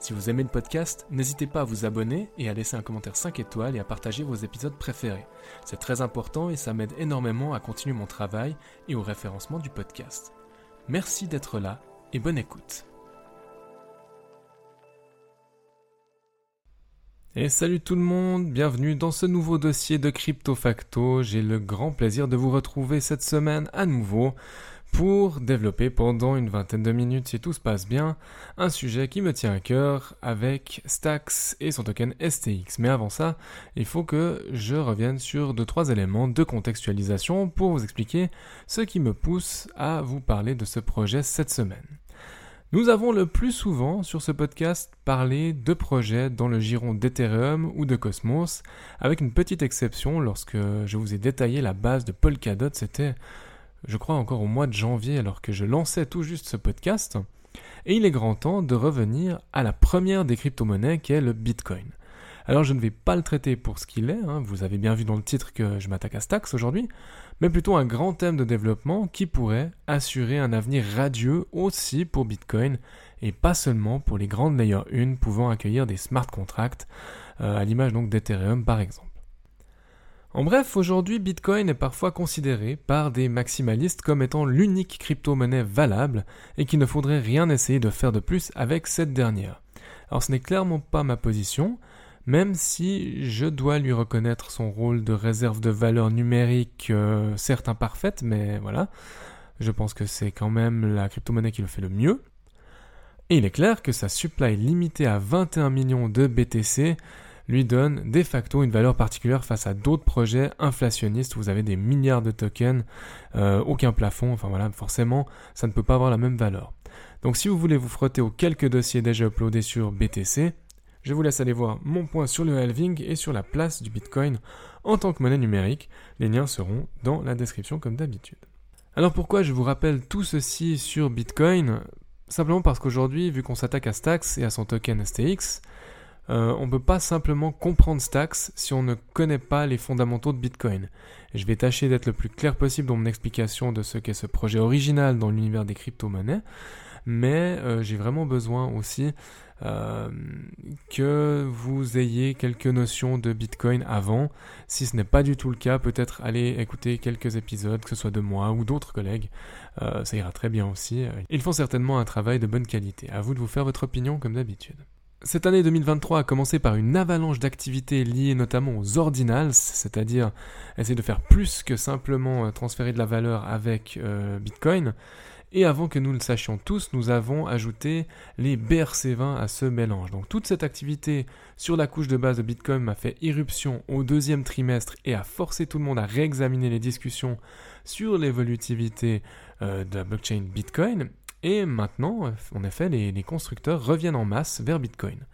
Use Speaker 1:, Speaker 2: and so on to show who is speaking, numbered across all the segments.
Speaker 1: Si vous aimez le podcast, n'hésitez pas à vous abonner et à laisser un commentaire 5 étoiles et à partager vos épisodes préférés. C'est très important et ça m'aide énormément à continuer mon travail et au référencement du podcast. Merci d'être là et bonne écoute. Et salut tout le monde, bienvenue dans ce nouveau dossier de Crypto Facto. J'ai le grand plaisir de vous retrouver cette semaine à nouveau pour développer pendant une vingtaine de minutes, si tout se passe bien, un sujet qui me tient à cœur avec Stax et son token STX. Mais avant ça, il faut que je revienne sur deux trois éléments de contextualisation pour vous expliquer ce qui me pousse à vous parler de ce projet cette semaine. Nous avons le plus souvent sur ce podcast parlé de projets dans le giron d'Ethereum ou de Cosmos, avec une petite exception lorsque je vous ai détaillé la base de Polkadot, c'était je crois encore au mois de janvier alors que je lançais tout juste ce podcast. Et il est grand temps de revenir à la première des crypto-monnaies qui est le Bitcoin. Alors je ne vais pas le traiter pour ce qu'il est, hein. vous avez bien vu dans le titre que je m'attaque à Stax aujourd'hui, mais plutôt un grand thème de développement qui pourrait assurer un avenir radieux aussi pour Bitcoin et pas seulement pour les grandes layers 1 pouvant accueillir des smart contracts, euh, à l'image donc d'Ethereum par exemple. En bref, aujourd'hui, Bitcoin est parfois considéré par des maximalistes comme étant l'unique crypto-monnaie valable et qu'il ne faudrait rien essayer de faire de plus avec cette dernière. Alors ce n'est clairement pas ma position, même si je dois lui reconnaître son rôle de réserve de valeur numérique, euh, certes imparfaite, mais voilà, je pense que c'est quand même la crypto-monnaie qui le fait le mieux. Et il est clair que sa supply limitée à 21 millions de BTC lui donne de facto une valeur particulière face à d'autres projets inflationnistes où vous avez des milliards de tokens, euh, aucun plafond, enfin voilà, forcément, ça ne peut pas avoir la même valeur. Donc si vous voulez vous frotter aux quelques dossiers déjà uploadés sur BTC, je vous laisse aller voir mon point sur le halving et sur la place du Bitcoin en tant que monnaie numérique. Les liens seront dans la description comme d'habitude. Alors pourquoi je vous rappelle tout ceci sur Bitcoin? Simplement parce qu'aujourd'hui, vu qu'on s'attaque à Stax et à son token STX, euh, on ne peut pas simplement comprendre Stax si on ne connaît pas les fondamentaux de Bitcoin. je vais tâcher d'être le plus clair possible dans mon explication de ce qu'est ce projet original dans l'univers des crypto-monnaies, mais euh, j'ai vraiment besoin aussi euh, que vous ayez quelques notions de Bitcoin avant. Si ce n'est pas du tout le cas, peut-être aller écouter quelques épisodes, que ce soit de moi ou d'autres collègues. ça ira très bien aussi. Ils font certainement un travail de bonne qualité. À vous de vous faire votre opinion comme d'habitude. Cette année 2023 a commencé par une avalanche d'activités liées notamment aux ordinals, c'est-à-dire essayer de faire plus que simplement euh, transférer de la valeur avec euh, Bitcoin. Et avant que nous le sachions tous, nous avons ajouté les BRC20 à ce mélange. Donc toute cette activité sur la couche de base de Bitcoin a fait irruption au deuxième trimestre et a forcé tout le monde à réexaminer les discussions sur l'évolutivité euh, de la blockchain Bitcoin. Et maintenant, en effet, les, constructeurs reviennent en masse vers Bitcoin.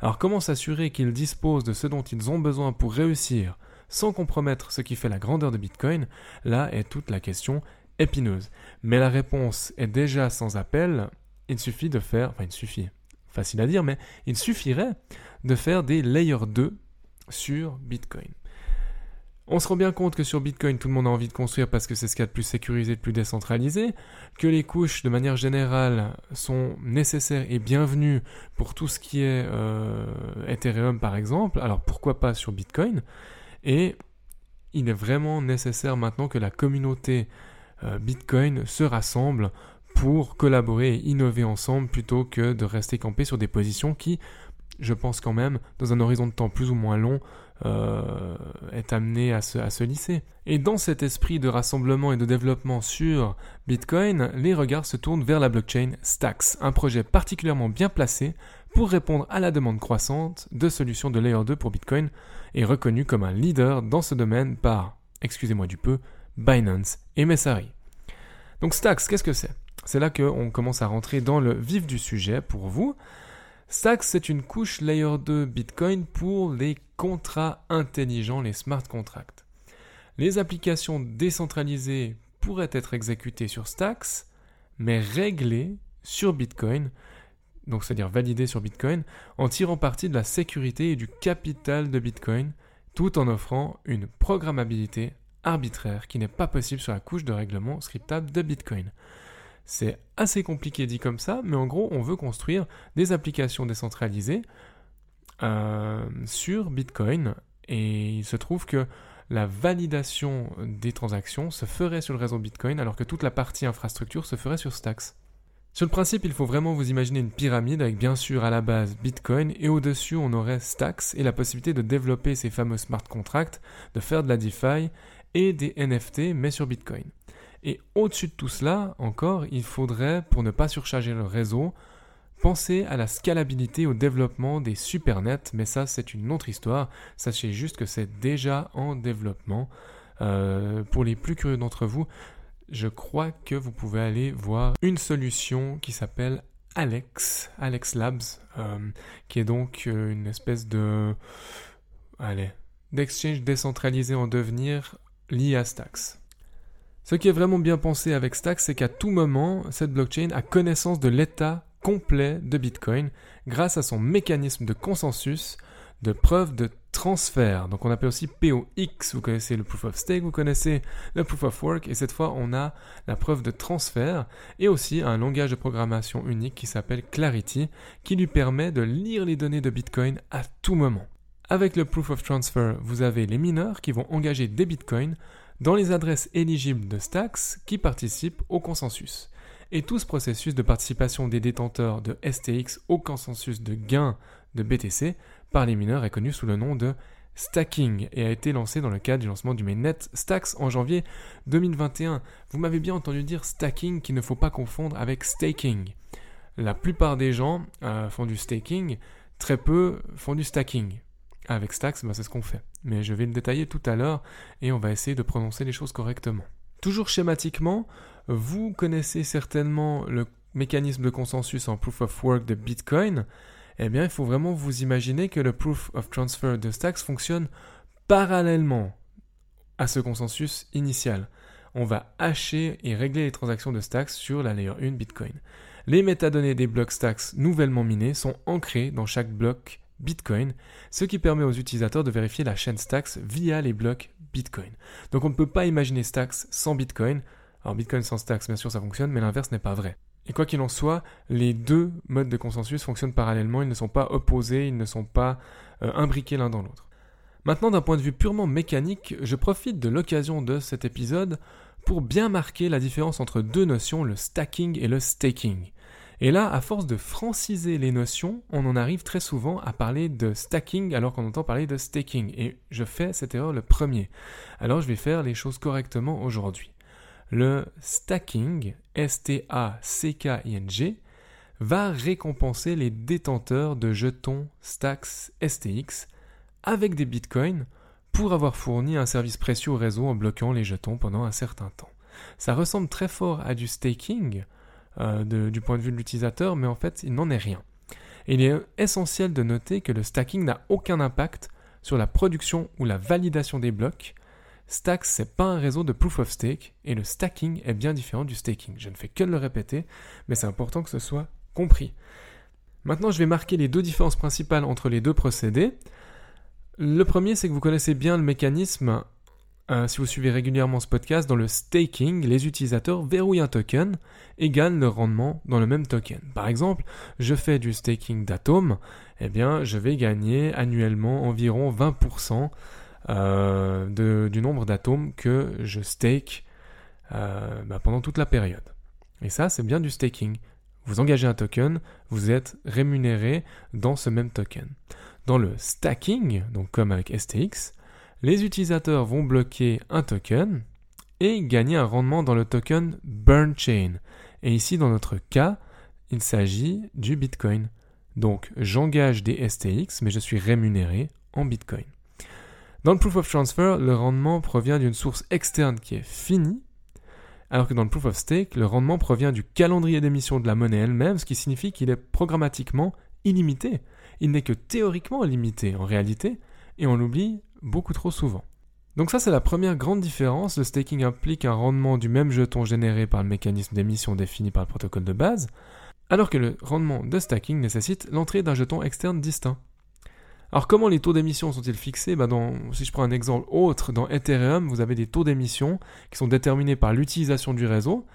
Speaker 1: Alors comment s'assurer qu'ils disposent de ce dont ils ont besoin pour réussir sans compromettre ce qui fait la grandeur de Bitcoin? Là est toute la question épineuse. Mais la réponse est déjà sans appel. Il suffit de faire, enfin il suffit, facile à dire, mais il suffirait de faire des layer 2 sur Bitcoin. On se rend bien compte que sur Bitcoin, tout le monde a envie de construire parce que c'est ce qu'il y a de plus sécurisé, de plus décentralisé, que les couches, de manière générale, sont nécessaires et bienvenues pour tout ce qui est euh, Ethereum, par exemple. Alors pourquoi pas sur Bitcoin? Et il est vraiment nécessaire maintenant que la communauté euh, Bitcoin se rassemble pour collaborer et innover ensemble plutôt que de rester campé sur des positions qui, je pense quand même, dans un horizon de temps plus ou moins long, euh, est amené à se, à se lisser. Et dans cet esprit de rassemblement et de développement sur Bitcoin, les regards se tournent vers la blockchain Stax, un projet particulièrement bien placé pour répondre à la demande croissante de solutions de Layer 2 pour Bitcoin et reconnu comme un leader dans ce domaine par, excusez-moi du peu, Binance et Messari. Donc Stax, qu'est-ce que c'est? C'est là qu'on commence à rentrer dans le vif du sujet pour vous. Stacks, c'est une couche layer 2 Bitcoin pour les contrats intelligents, les smart contracts. Les applications décentralisées pourraient être exécutées sur Stacks, mais réglées sur Bitcoin, donc c'est-à-dire validées sur Bitcoin, en tirant parti de la sécurité et du capital de Bitcoin, tout en offrant une programmabilité arbitraire qui n'est pas possible sur la couche de règlement scriptable de Bitcoin. C'est assez compliqué dit comme ça, mais en gros, on veut construire des applications décentralisées euh, sur Bitcoin. Et il se trouve que la validation des transactions se ferait sur le réseau Bitcoin, alors que toute la partie infrastructure se ferait sur Stacks. Sur le principe, il faut vraiment vous imaginer une pyramide avec bien sûr à la base Bitcoin et au-dessus on aurait Stacks et la possibilité de développer ces fameux smart contracts, de faire de la DeFi et des NFT mais sur Bitcoin. Et au-dessus de tout cela, encore, il faudrait, pour ne pas surcharger le réseau, penser à la scalabilité au développement des supernets, mais ça c'est une autre histoire. Sachez juste que c'est déjà en développement. Euh, pour les plus curieux d'entre vous, je crois que vous pouvez aller voir une solution qui s'appelle Alex, Alex Labs, euh, qui est donc euh, une espèce de, allez, d'exchange décentralisé en devenir lié à Stacks. Ce qui est vraiment bien pensé avec Stacks, c'est qu'à tout moment, cette blockchain a connaissance de l'état complet de Bitcoin grâce à son mécanisme de consensus de preuve de transfert. Donc on appelle aussi POX, vous connaissez le proof of stake, vous connaissez le proof of work, et cette fois on a la preuve de transfert, et aussi un langage de programmation unique qui s'appelle Clarity, qui lui permet de lire les données de Bitcoin à tout moment. Avec le proof of transfer, vous avez les mineurs qui vont engager des bitcoins dans les adresses éligibles de Stacks qui participent au consensus. Et tout ce processus de participation des détenteurs de STX au consensus de gain de BTC par les mineurs est connu sous le nom de stacking et a été lancé dans le cadre du lancement du mainnet Stacks en janvier 2021. Vous m'avez bien entendu dire stacking qu'il ne faut pas confondre avec staking. La plupart des gens euh, font du staking, très peu font du stacking. Avec Stacks, bah, c'est ce qu'on fait. Mais je vais le détailler tout à l'heure et on va essayer de prononcer les choses correctement. Toujours schématiquement, vous connaissez certainement le mécanisme de consensus en proof of work de Bitcoin. Eh bien, il faut vraiment vous imaginer que le proof of transfer de Stacks fonctionne parallèlement à ce consensus initial. On va hacher et régler les transactions de Stacks sur la layer 1 Bitcoin. Les métadonnées des blocs Stacks nouvellement minés sont ancrées dans chaque bloc Bitcoin, ce qui permet aux utilisateurs de vérifier la chaîne Stacks via les blocs Bitcoin. Donc on ne peut pas imaginer Stacks sans Bitcoin. Alors Bitcoin sans Stacks, bien sûr, ça fonctionne, mais l'inverse n'est pas vrai. Et quoi qu'il en soit, les deux modes de consensus fonctionnent parallèlement, ils ne sont pas opposés, ils ne sont pas euh, imbriqués l'un dans l'autre. Maintenant, d'un point de vue purement mécanique, je profite de l'occasion de cet épisode pour bien marquer la différence entre deux notions, le stacking et le staking. Et là, à force de franciser les notions, on en arrive très souvent à parler de stacking alors qu'on entend parler de staking. Et je fais cette erreur le premier. Alors je vais faire les choses correctement aujourd'hui. Le stacking, S-T-A-C-K-I-N-G, va récompenser les détenteurs de jetons Stacks STX avec des bitcoins pour avoir fourni un service précieux au réseau en bloquant les jetons pendant un certain temps. Ça ressemble très fort à du staking, euh, du point de vue de l'utilisateur, mais en fait, il n'en est rien. il est essentiel de noter que le stacking n'a aucun impact sur la production ou la validation des blocs. Stacks, c'est pas un réseau de proof of stake, et le stacking est bien différent du staking. Je ne fais que le répéter, mais c'est important que ce soit compris. Maintenant, je vais marquer les deux différences principales entre les deux procédés. Le premier, c'est que vous connaissez bien le mécanisme euh, si vous suivez régulièrement ce podcast, dans le staking, les utilisateurs verrouillent un token et gagnent le rendement dans le même token. Par exemple, je fais du staking d'atomes, eh bien, je vais gagner annuellement environ 20% euh, du nombre d'atomes que je stake euh, bah, pendant toute la période. Et ça, c'est bien du staking. Vous engagez un token, vous êtes rémunéré dans ce même token. Dans le stacking, donc comme avec STX, les utilisateurs vont bloquer un token et gagner un rendement dans le token Burn Chain. Et ici, dans notre cas, il s'agit du Bitcoin. Donc, j'engage des STX, mais je suis rémunéré en Bitcoin. Dans le Proof of Transfer, le rendement provient d'une source externe qui est finie, alors que dans le Proof of Stake, le rendement provient du calendrier d'émission de la monnaie elle-même, ce qui signifie qu'il est programmatiquement illimité. Il n'est que théoriquement limité en réalité, et on l'oublie beaucoup trop souvent. Donc ça c'est la première grande différence, le staking implique un rendement du même jeton généré par le mécanisme d'émission défini par le protocole de base, alors que le rendement de stacking nécessite l'entrée d'un jeton externe distinct. Alors comment les taux d'émission sont-ils fixés? Bah, Si je prends un exemple autre, dans Ethereum, vous avez des taux d'émission qui sont déterminés par l'utilisation du réseau,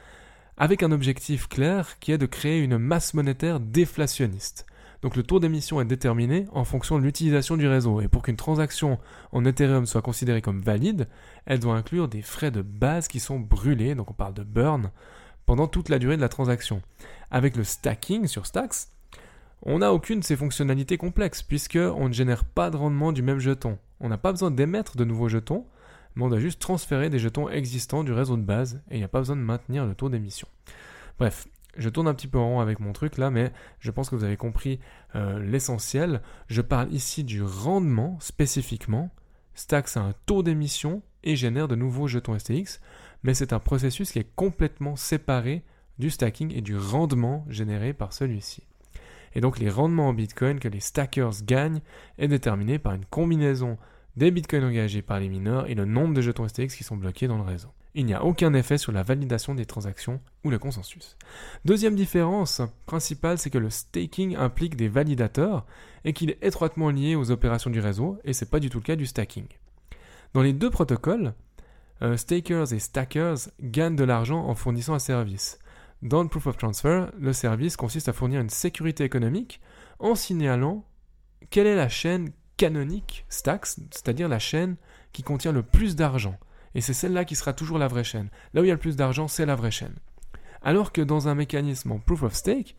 Speaker 1: avec un objectif clair qui est de créer une masse monétaire déflationniste. Donc le taux d'émission est déterminé en fonction de l'utilisation du réseau. Et pour qu'une transaction en Ethereum soit considérée comme valide, elle doit inclure des frais de base qui sont brûlés, donc on parle de burn, pendant toute la durée de la transaction. Avec le stacking sur Stacks, on n'a aucune de ces fonctionnalités complexes, puisqu'on ne génère pas de rendement du même jeton. On n'a pas besoin d'émettre de nouveaux jetons, mais on doit juste transférer des jetons existants du réseau de base, et il n'y a pas besoin de maintenir le taux d'émission. Bref, je tourne un petit peu en rond avec mon truc là, mais je pense que vous avez compris euh, l'essentiel. Je parle ici du rendement spécifiquement. Stacks a un taux d'émission et génère de nouveaux jetons STX, mais c'est un processus qui est complètement séparé du stacking et du rendement généré par celui-ci. Et donc les rendements en Bitcoin que les stackers gagnent est déterminé par une combinaison des Bitcoins engagés par les mineurs et le nombre de jetons STX qui sont bloqués dans le réseau. Il n'y a aucun effet sur la validation des transactions ou le consensus. Deuxième différence principale, c'est que le staking implique des validateurs et qu'il est étroitement lié aux opérations du réseau, et ce n'est pas du tout le cas du stacking. Dans les deux protocoles, euh, stakers et stackers gagnent de l'argent en fournissant un service. Dans le Proof of Transfer, le service consiste à fournir une sécurité économique en signalant quelle est la chaîne canonique Stacks, c'est-à-dire la chaîne qui contient le plus d'argent. Et c'est celle-là qui sera toujours la vraie chaîne. Là où il y a le plus d'argent, c'est la vraie chaîne. Alors que dans un mécanisme en Proof of Stake,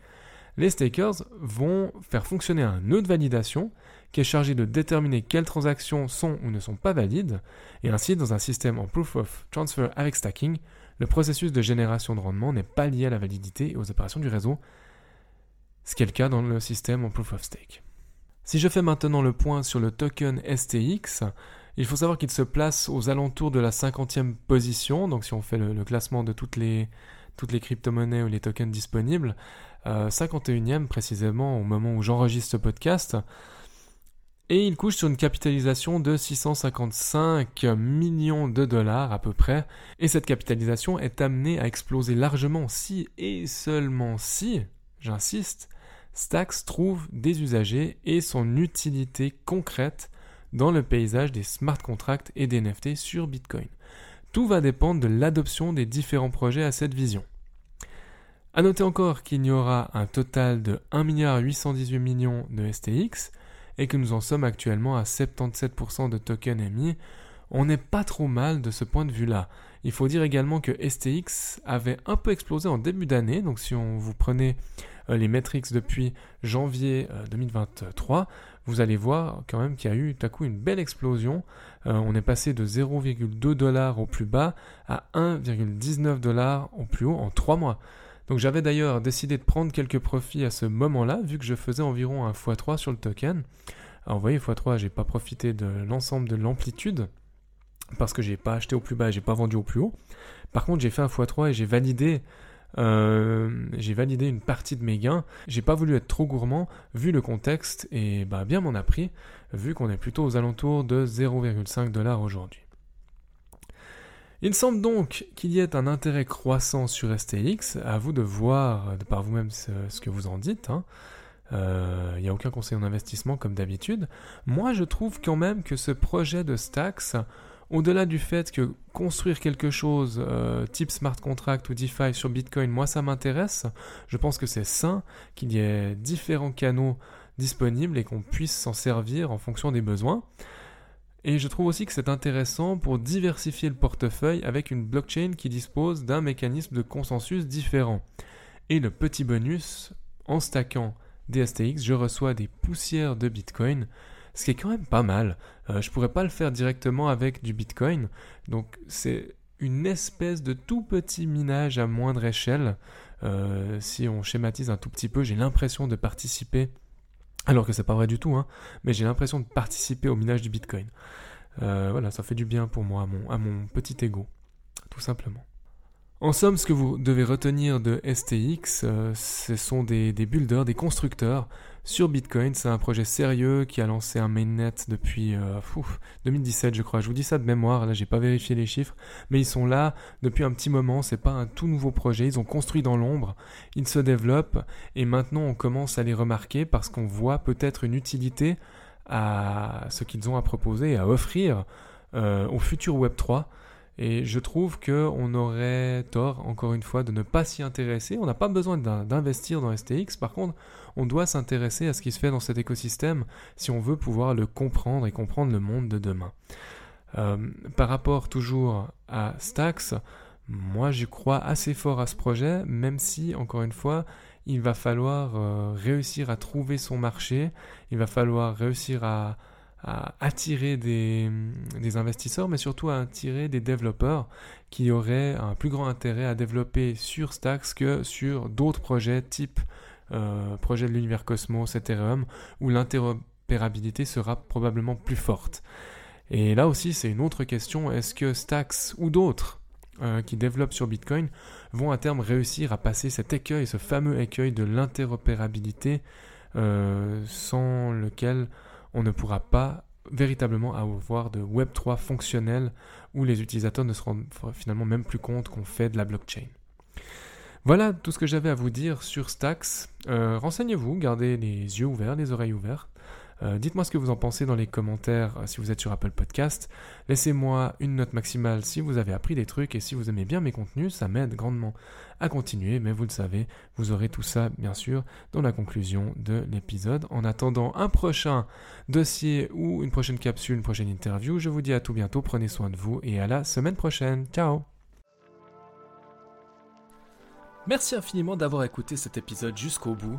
Speaker 1: les stakers vont faire fonctionner un nœud de validation qui est chargé de déterminer quelles transactions sont ou ne sont pas valides, et ainsi dans un système en Proof of Transfer avec stacking, le processus de génération de rendement n'est pas lié à la validité et aux opérations du réseau, ce qui est le cas dans le système en Proof of Stake. Si je fais maintenant le point sur le token STX, il faut savoir qu'il se place aux alentours de la 50e position, donc si on fait le, classement de toutes les, toutes crypto-monnaies ou les tokens disponibles, 51e euh, précisément au moment où j'enregistre ce podcast, et il couche sur une capitalisation de 655 millions de dollars à peu près. Et cette capitalisation est amenée à exploser largement si et seulement si, j'insiste, Stacks trouve des usagers et son utilité concrète dans le paysage des smart contracts et des NFT sur Bitcoin. Tout va dépendre de l'adoption des différents projets à cette vision. A noter encore qu'il y aura un total de 1,818 milliard de STX, et que nous en sommes actuellement à 77% de tokens émis, on n'est pas trop mal de ce point de vue-là. Il faut dire également que STX avait un peu explosé en début d'année, donc si on vous prenez euh, les metrics depuis janvier 2023, euh, vous allez voir quand même qu'il y a eu tout à coup une belle explosion. Euh, on est passé de 0,2 dollars au plus bas à 1,19 dollars au plus haut en 3 mois. Donc j'avais d'ailleurs décidé de prendre quelques profits à ce moment-là, vu que je faisais environ un x3 sur le token. Alors vous voyez, x3, j'ai pas profité de l'ensemble de l'amplitude, parce que j'ai pas acheté au plus bas et j'ai pas vendu au plus haut. Par contre, j'ai fait un x3 et j'ai validé euh, j'ai validé une partie de mes gains. J'ai pas voulu être trop gourmand vu le contexte et bah bien m'en a pris vu qu'on est plutôt aux alentours de 0,5 dollars aujourd'hui. Il semble donc qu'il y ait un intérêt croissant sur STX, à vous de voir de par vous-même ce, que vous en dites. Hein. Euh, il n'y a aucun conseil en investissement comme d'habitude. Moi je trouve quand même que ce projet de Stacks, au-delà du fait que construire quelque chose euh, type smart contract ou DeFi sur Bitcoin, moi ça m'intéresse. Je pense que c'est sain qu'il y ait différents canaux disponibles et qu'on puisse s'en servir en fonction des besoins. Et je trouve aussi que c'est intéressant pour diversifier le portefeuille avec une blockchain qui dispose d'un mécanisme de consensus différent. Et le petit bonus, en stackant des STX, je reçois des poussières de Bitcoin, ce qui est quand même pas mal. Euh, je pourrais pas le faire directement avec du Bitcoin, donc c'est une espèce de tout petit minage à moindre échelle. Euh, si on schématise un tout petit peu, j'ai l'impression de participer alors que c'est pas vrai du tout, hein, mais j'ai l'impression de participer au minage du Bitcoin. Euh, voilà, ça fait du bien pour moi, à mon, à mon petit ego, tout simplement. En somme, ce que vous devez retenir de STX, euh, ce sont des, builders, des constructeurs sur Bitcoin. C'est un projet sérieux qui a lancé un mainnet depuis 2017, euh, je crois. Je vous dis ça de mémoire, là j'ai pas vérifié les chiffres, mais ils sont là depuis un petit moment. C'est pas un tout nouveau projet. Ils ont construit dans l'ombre, ils se développent et maintenant on commence à les remarquer parce qu'on voit peut-être une utilité à ce qu'ils ont à proposer et à offrir euh, au futur Web 3. Et je trouve qu'on aurait tort, encore une fois, de ne pas s'y intéresser. On n'a pas besoin d'investir dans STX. Par contre, on doit s'intéresser à ce qui se fait dans cet écosystème si on veut pouvoir le comprendre et comprendre le monde de demain. Euh, par rapport toujours à Stax, moi j'y crois assez fort à ce projet, même si, encore une fois, il va falloir euh, réussir à trouver son marché, il va falloir réussir à, à attirer des, investisseurs, mais surtout à attirer des développeurs qui auraient un plus grand intérêt à développer sur Stacks que sur d'autres projets type euh, projet de l'univers Cosmos, Ethereum, où l'interopérabilité sera probablement plus forte. Et là aussi, c'est une autre question, est-ce que Stacks ou d'autres euh, qui développent sur Bitcoin vont à terme réussir à passer cet écueil, ce fameux écueil de l'interopérabilité, euh, sans lequel on ne pourra pas véritablement avoir de Web3 fonctionnel où les utilisateurs ne se rendent finalement même plus compte qu'on fait de la blockchain. Voilà tout ce que j'avais à vous dire sur Stacks. Euh, renseignez-vous, gardez les yeux ouverts, les oreilles ouvertes. Euh, dites-moi ce que vous en pensez dans les commentaires euh, si vous êtes sur Apple Podcast. Laissez-moi une note maximale si vous avez appris des trucs et si vous aimez bien mes contenus, ça m'aide grandement à continuer. Mais vous le savez, vous aurez tout ça bien sûr dans la conclusion de l'épisode. En attendant un prochain dossier ou une prochaine capsule, une prochaine interview, je vous dis à tout bientôt, prenez soin de vous et à la semaine prochaine. Ciao Merci infiniment d'avoir écouté cet épisode jusqu'au bout.